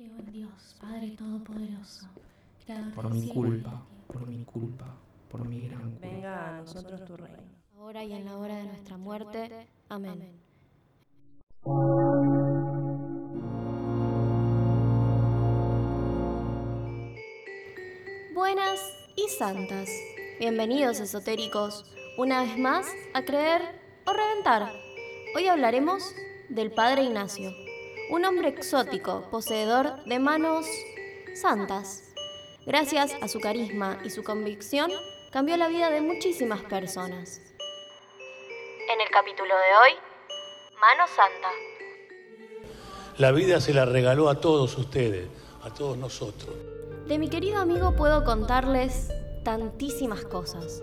Creo en Dios, Padre Todopoderoso, creador por mi culpa, por mi culpa, por mi gran culpa. Venga a nosotros tu reino. ahora y en la hora de nuestra muerte. Amén. Buenas y santas. Bienvenidos esotéricos, una vez más a creer o reventar. Hoy hablaremos del Padre Ignacio, un hombre exótico, poseedor de manos santas. Gracias a su carisma y su convicción, cambió la vida de muchísimas personas. En el capítulo de hoy, Mano Santa. La vida se la regaló a todos ustedes, a todos nosotros. De mi querido amigo puedo contarles tantísimas cosas,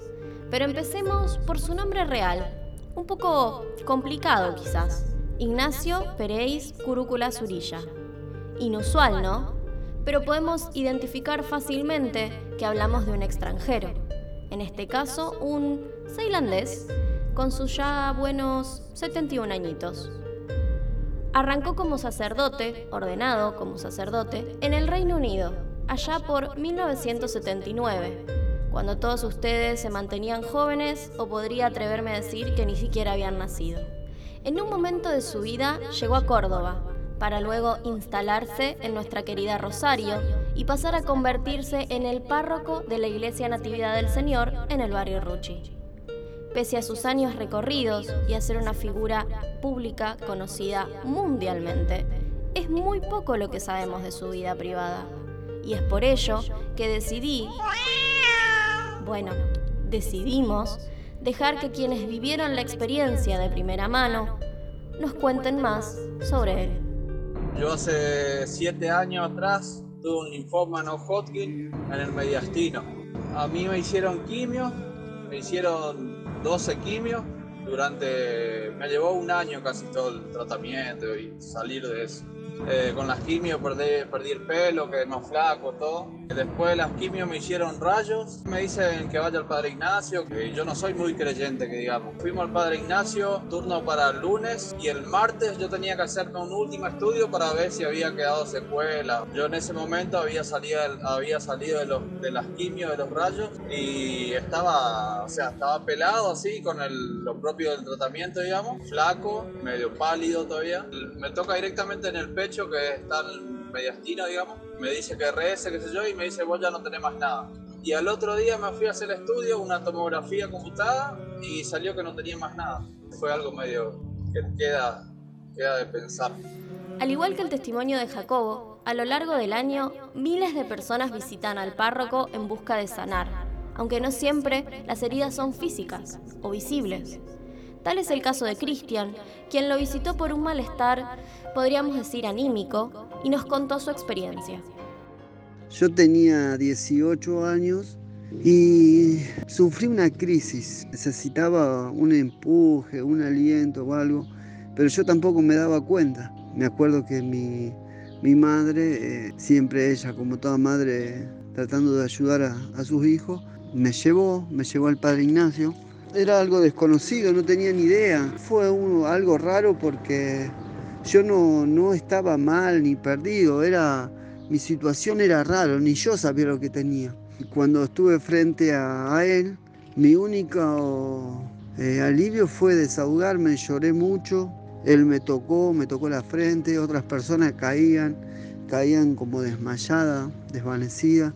pero empecemos por su nombre real, un poco complicado quizás, Ignacio Pereis Curúcula Zurilla. Inusual, ¿no? Pero podemos identificar fácilmente que hablamos de un extranjero, en este caso un tailandés, con sus ya buenos 71 añitos. Arrancó como sacerdote, ordenado como sacerdote, en el Reino Unido, allá por 1979, cuando todos ustedes se mantenían jóvenes o podría atreverme a decir que ni siquiera habían nacido. En un momento de su vida llegó a Córdoba, para luego instalarse en nuestra querida Rosario y pasar a convertirse en el párroco de la Iglesia Natividad del Señor en el barrio Ruchi. Pese a sus años recorridos y a ser una figura pública conocida mundialmente, es muy poco lo que sabemos de su vida privada. Y es por ello que decidí, bueno, decidimos dejar que quienes vivieron la experiencia de primera mano nos cuenten más sobre él. Yo hace siete años atrás tuve un linfoma no Hodgkin en el mediastino. A mí me hicieron quimio, me hicieron 12 quimios durante... me llevó un año casi todo el tratamiento y salir de eso. Eh, con las quimios perdí, perdí el pelo, quedé más flaco, todo. Después de las quimios me hicieron rayos. Me dicen que vaya al Padre Ignacio, que yo no soy muy creyente, que digamos. Fuimos al Padre Ignacio, turno para el lunes, y el martes yo tenía que hacerme un último estudio para ver si había quedado secuela. Yo en ese momento había salido, había salido de, los, de las de los rayos, y estaba, o sea, estaba pelado así, con el, lo propio del tratamiento, digamos, flaco, medio pálido todavía. Me toca directamente en el pecho que está mediastino, digamos, me dice que rece, qué sé yo, y me dice, vos ya no tenés más nada. Y al otro día me fui a hacer estudio, una tomografía computada, y salió que no tenía más nada. Fue algo medio que queda, queda de pensar. Al igual que el testimonio de Jacobo, a lo largo del año, miles de personas visitan al párroco en busca de sanar, aunque no siempre las heridas son físicas o visibles. Tal es el caso de Cristian, quien lo visitó por un malestar, podríamos decir anímico, y nos contó su experiencia. Yo tenía 18 años y sufrí una crisis. Necesitaba un empuje, un aliento o algo, pero yo tampoco me daba cuenta. Me acuerdo que mi, mi madre, eh, siempre ella como toda madre tratando de ayudar a, a sus hijos, me llevó, me llevó al Padre Ignacio era algo desconocido, no tenía ni idea. Fue uno, algo raro porque yo no, no estaba mal ni perdido, era, mi situación era rara, ni yo sabía lo que tenía. Cuando estuve frente a, él, mi único eh, alivio fue desahogarme, lloré mucho, él me tocó, me tocó la frente, otras personas caían, caían como desmayadas, desvanecidas.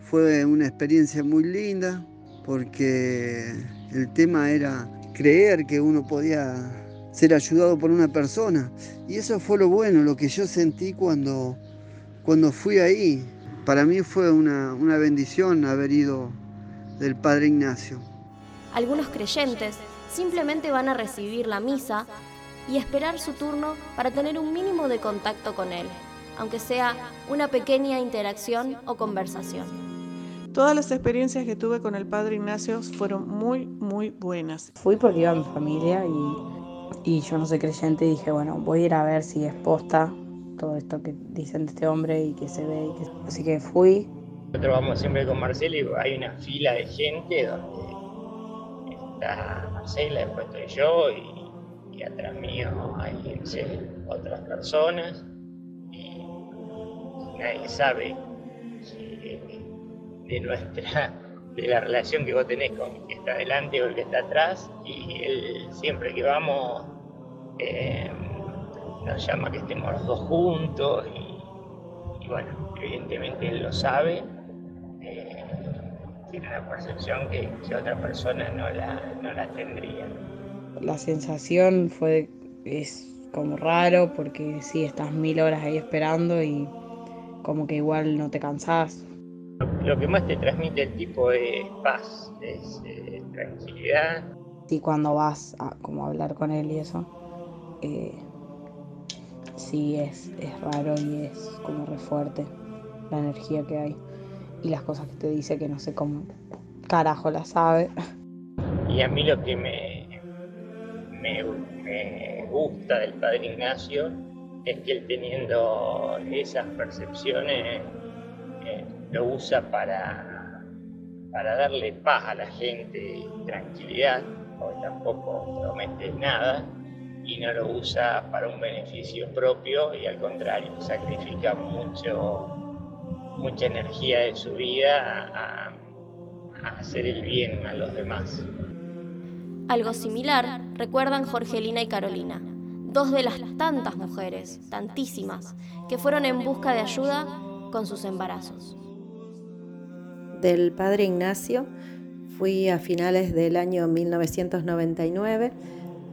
Fue una experiencia muy linda porque el tema era creer que uno podía ser ayudado por una persona. Y eso fue lo bueno, lo que yo sentí cuando, cuando fui ahí. Para mí fue una, una bendición haber ido del Padre Ignacio. Algunos creyentes simplemente van a recibir la misa y esperar su turno para tener un mínimo de contacto con Él, aunque sea una pequeña interacción o conversación. Todas las experiencias que tuve con el padre Ignacio fueron muy, muy buenas. Fui porque iba mi familia y, y yo no soy creyente dije, bueno, voy a ir a ver si es posta todo esto que dicen de este hombre y que se ve. Y que... Así que fui. Nosotros vamos siempre con Marcelo y hay una fila de gente donde está Marcela, después estoy yo y, atrás mío hay otras personas. Y nadie sabe de nuestra de la relación que vos tenés con el que está delante o el que está atrás y él siempre que vamos eh, nos llama que estemos los dos juntos y, bueno, evidentemente él lo sabe, eh, tiene una percepción que, otra persona no la, no la tendría. La sensación fue, es como raro porque sí, estás mil horas ahí esperando y como que igual no te cansás. Lo que más te transmite el tipo es paz, es eh, tranquilidad. Y cuando vas a como hablar con él y eso, eh, sí es, es raro y es como re fuerte la energía que hay y las cosas que te dice que no sé cómo carajo la sabe. Y a mí lo que me, me, gusta del padre Ignacio es que él teniendo esas percepciones lo usa para, para darle paz a la gente, tranquilidad, porque tampoco promete nada, y no lo usa para un beneficio propio y al contrario, sacrifica mucho, mucha energía de su vida a, hacer el bien a los demás. Algo similar recuerdan Jorgelina y Carolina, dos de las tantas mujeres, tantísimas, que fueron en busca de ayuda con sus embarazos. Del padre Ignacio fui a finales del año 1999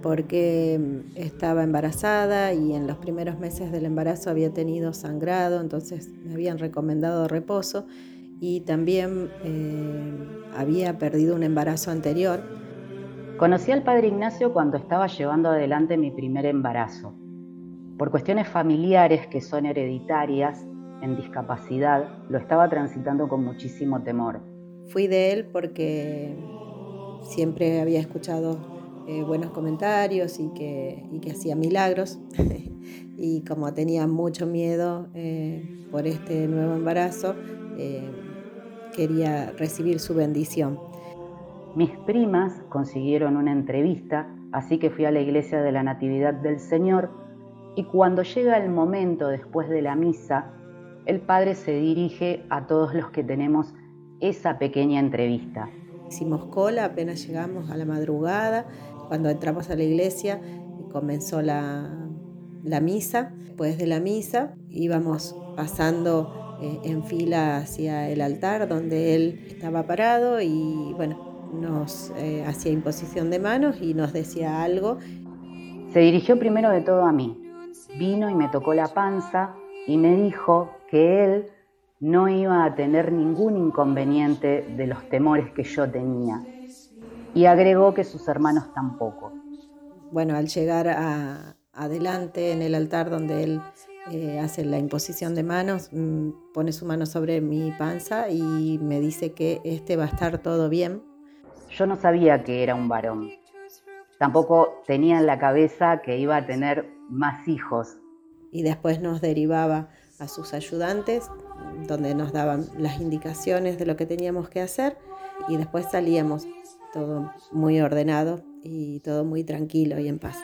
porque mm, estaba embarazada y en los primeros meses del embarazo había tenido sangrado, entonces me habían recomendado reposo y también eh, había perdido un embarazo anterior. Conocí al padre Ignacio cuando estaba llevando adelante mi primer embarazo. Por cuestiones familiares que son hereditarias, en discapacidad, lo estaba transitando con muchísimo temor. Fui de él porque siempre había escuchado eh, buenos comentarios y que, que hacía milagros. y como tenía mucho miedo eh, por este nuevo embarazo, eh, quería recibir su bendición. Mis primas consiguieron una entrevista, así que fui a la iglesia de la Natividad del Señor y cuando llega el momento después de la misa, el Padre se dirige a todos los que tenemos esa pequeña entrevista. Hicimos cola, apenas llegamos a la madrugada, cuando entramos a la iglesia comenzó la, misa. Después de la misa íbamos pasando eh, en fila hacia el altar donde él estaba parado y bueno, nos eh, hacía imposición de manos y nos decía algo. Se dirigió primero de todo a mí. Vino y me tocó la panza y me dijo que él no iba a tener ningún inconveniente de los temores que yo tenía y agregó que sus hermanos tampoco. Bueno, al llegar a, adelante en el altar donde él eh, hace la imposición de manos, mm, pone su mano sobre mi panza y me dice que este va a estar todo bien. Yo no sabía que era un varón. Tampoco tenía en la cabeza que iba a tener más hijos. Y después nos derivaba a sus ayudantes, donde nos daban las indicaciones de lo que teníamos que hacer y después salíamos todo muy ordenado y todo muy tranquilo y en paz.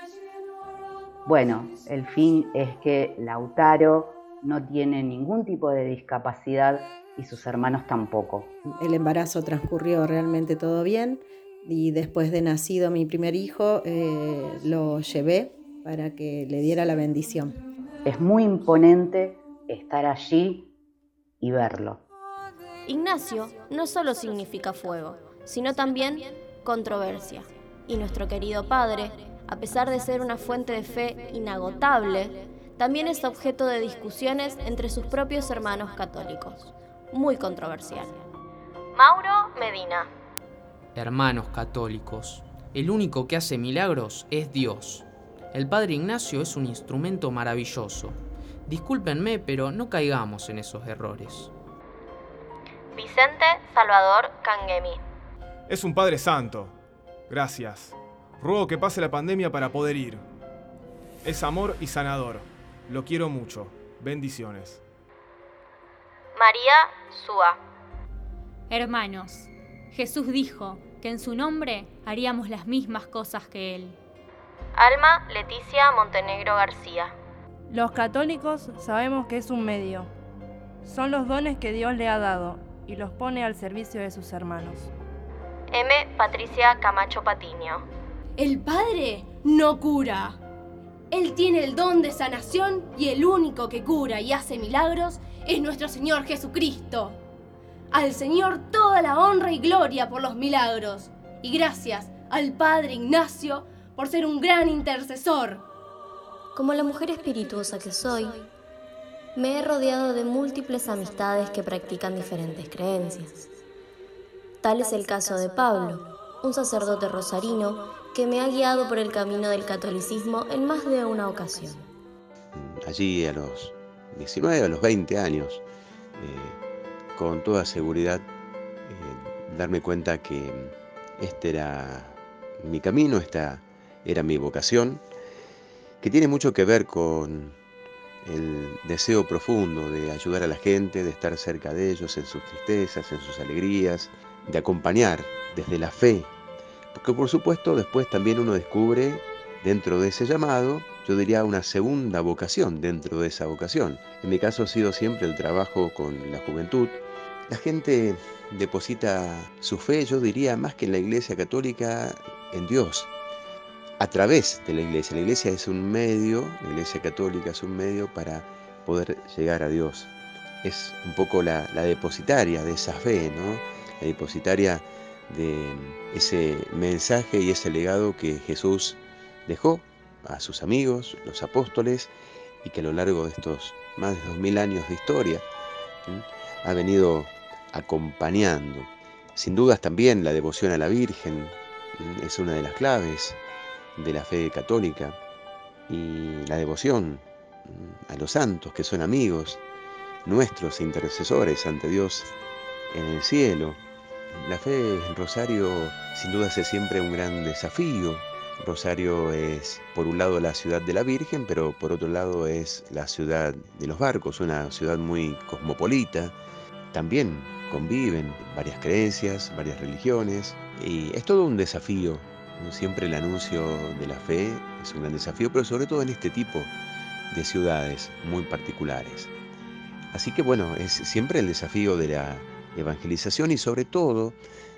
Bueno, el fin es que Lautaro no tiene ningún tipo de discapacidad y sus hermanos tampoco. El embarazo transcurrió realmente todo bien y después de nacido mi primer hijo eh, lo llevé para que le diera la bendición. Es muy imponente estar allí y verlo. Ignacio no solo significa fuego, sino también controversia. Y nuestro querido Padre, a pesar de ser una fuente de fe inagotable, también es objeto de discusiones entre sus propios hermanos católicos. Muy controversial. Mauro Medina. Hermanos católicos, el único que hace milagros es Dios. El Padre Ignacio es un instrumento maravilloso. Discúlpenme, pero no caigamos en esos errores. Vicente Salvador Kangemi. Es un Padre Santo. Gracias. Ruego que pase la pandemia para poder ir. Es amor y sanador. Lo quiero mucho. Bendiciones. María Súa. Hermanos, Jesús dijo que en su nombre haríamos las mismas cosas que Él. Alma Leticia Montenegro García. Los católicos sabemos que es un medio. Son los dones que Dios le ha dado y los pone al servicio de sus hermanos. M. Patricia Camacho Patiño. El Padre no cura. Él tiene el don de sanación y el único que cura y hace milagros es nuestro Señor Jesucristo. Al Señor toda la honra y gloria por los milagros. Y gracias al Padre Ignacio por ser un gran intercesor. Como la mujer espirituosa que soy, me he rodeado de múltiples amistades que practican diferentes creencias. Tal es el caso de Pablo, un sacerdote rosarino que me ha guiado por el camino del catolicismo en más de una ocasión. Allí a los 19, a los 20 años, eh, con toda seguridad eh, darme cuenta que este era mi camino, esta era mi vocación, que tiene mucho que ver con el deseo profundo de ayudar a la gente, de estar cerca de ellos en sus tristezas, en sus alegrías, de acompañar desde la fe. Porque por supuesto después también uno descubre dentro de ese llamado, yo diría una segunda vocación dentro de esa vocación. En mi caso ha sido siempre el trabajo con la juventud, la gente deposita su fe, yo diría, más que en la Iglesia Católica, en Dios, a través de la Iglesia. La Iglesia es un medio, la Iglesia Católica es un medio para poder llegar a Dios. Es un poco la, depositaria de esa fe, ¿no? La depositaria de ese mensaje y ese legado que Jesús dejó a sus amigos, los apóstoles, y que a lo largo de estos más de dos mil años de historia ha venido acompañando. Sin dudas también la devoción a la Virgen es una de las claves de la fe católica y la devoción a los santos que son amigos nuestros intercesores ante Dios en el cielo. La fe en Rosario sin duda es siempre un gran desafío. Rosario es por un lado la ciudad de la Virgen, pero por otro lado es la ciudad de los barcos, una ciudad muy cosmopolita. También conviven varias creencias, varias religiones, y es todo un desafío. Siempre el anuncio de la fe es un gran desafío, pero sobre todo en este tipo de ciudades muy particulares. Así que bueno, es siempre el desafío de la evangelización y sobre todo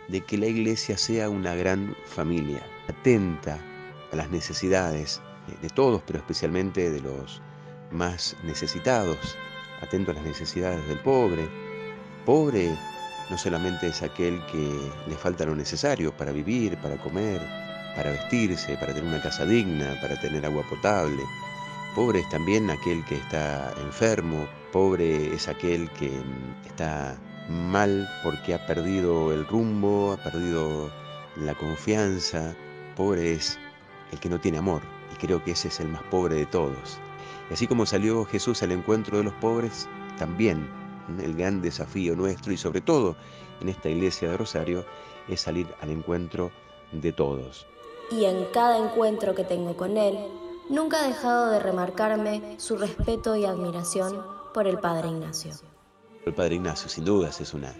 de que la iglesia sea una gran familia, atenta a las necesidades de todos, pero especialmente de los más necesitados, atento a las necesidades del pobre, Pobre no solamente es aquel que le falta lo necesario para vivir, para comer, para vestirse, para tener una casa digna, para tener agua potable. Pobre es también aquel que está enfermo, pobre es aquel que está mal porque ha perdido el rumbo, ha perdido la confianza. Pobre es el que no tiene amor y creo que ese es el más pobre de todos. Y así como salió Jesús al encuentro de los pobres, también el gran desafío nuestro y sobre todo en esta iglesia de Rosario es salir al encuentro de todos. Y en cada encuentro que tengo con él, nunca ha dejado de remarcarme su respeto y admiración por el Padre Ignacio. El Padre Ignacio, sin dudas, es una,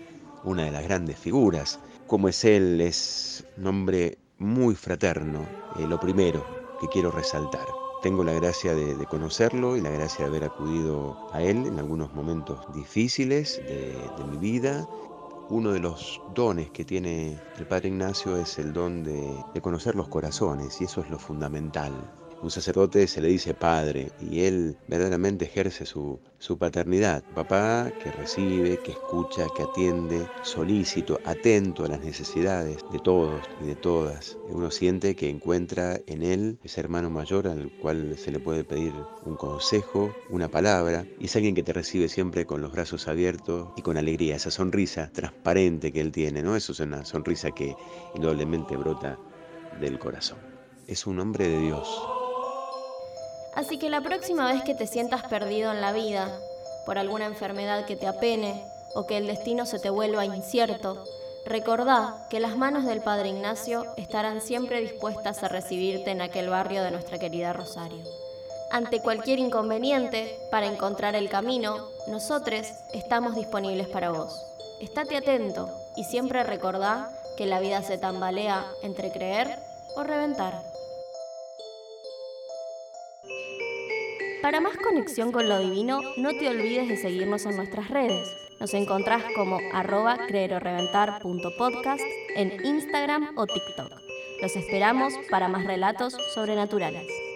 una de las grandes figuras. Como es él, es un hombre muy fraterno, eh, lo primero que quiero resaltar. Tengo la gracia de, conocerlo y la gracia de haber acudido a él en algunos momentos difíciles de, mi vida. Uno de los dones que tiene el Padre Ignacio es el don de, conocer los corazones y eso es lo fundamental. Un sacerdote se le dice padre y él verdaderamente ejerce su, su paternidad. Papá que recibe, que escucha, que atiende, solícito, atento a las necesidades de todos y de todas. Uno siente que encuentra en él ese hermano mayor al cual se le puede pedir un consejo, una palabra, y es alguien que te recibe siempre con los brazos abiertos y con alegría, esa sonrisa transparente que él tiene, ¿no? Eso es una sonrisa que indudablemente brota del corazón. Es un hombre de Dios. Así que la próxima vez que te sientas perdido en la vida, por alguna enfermedad que te apene o que el destino se te vuelva incierto, recordá que las manos del Padre Ignacio estarán siempre dispuestas a recibirte en aquel barrio de nuestra querida Rosario. Ante cualquier inconveniente, para encontrar el camino, nosotros estamos disponibles para vos. Estate atento y siempre recordá que la vida se tambalea entre creer o reventar. Para más conexión con lo divino, no te olvides de seguirnos en nuestras redes. Nos encontrás como arroba creeroreventar.podcast en Instagram o TikTok. Los esperamos para más relatos sobrenaturales.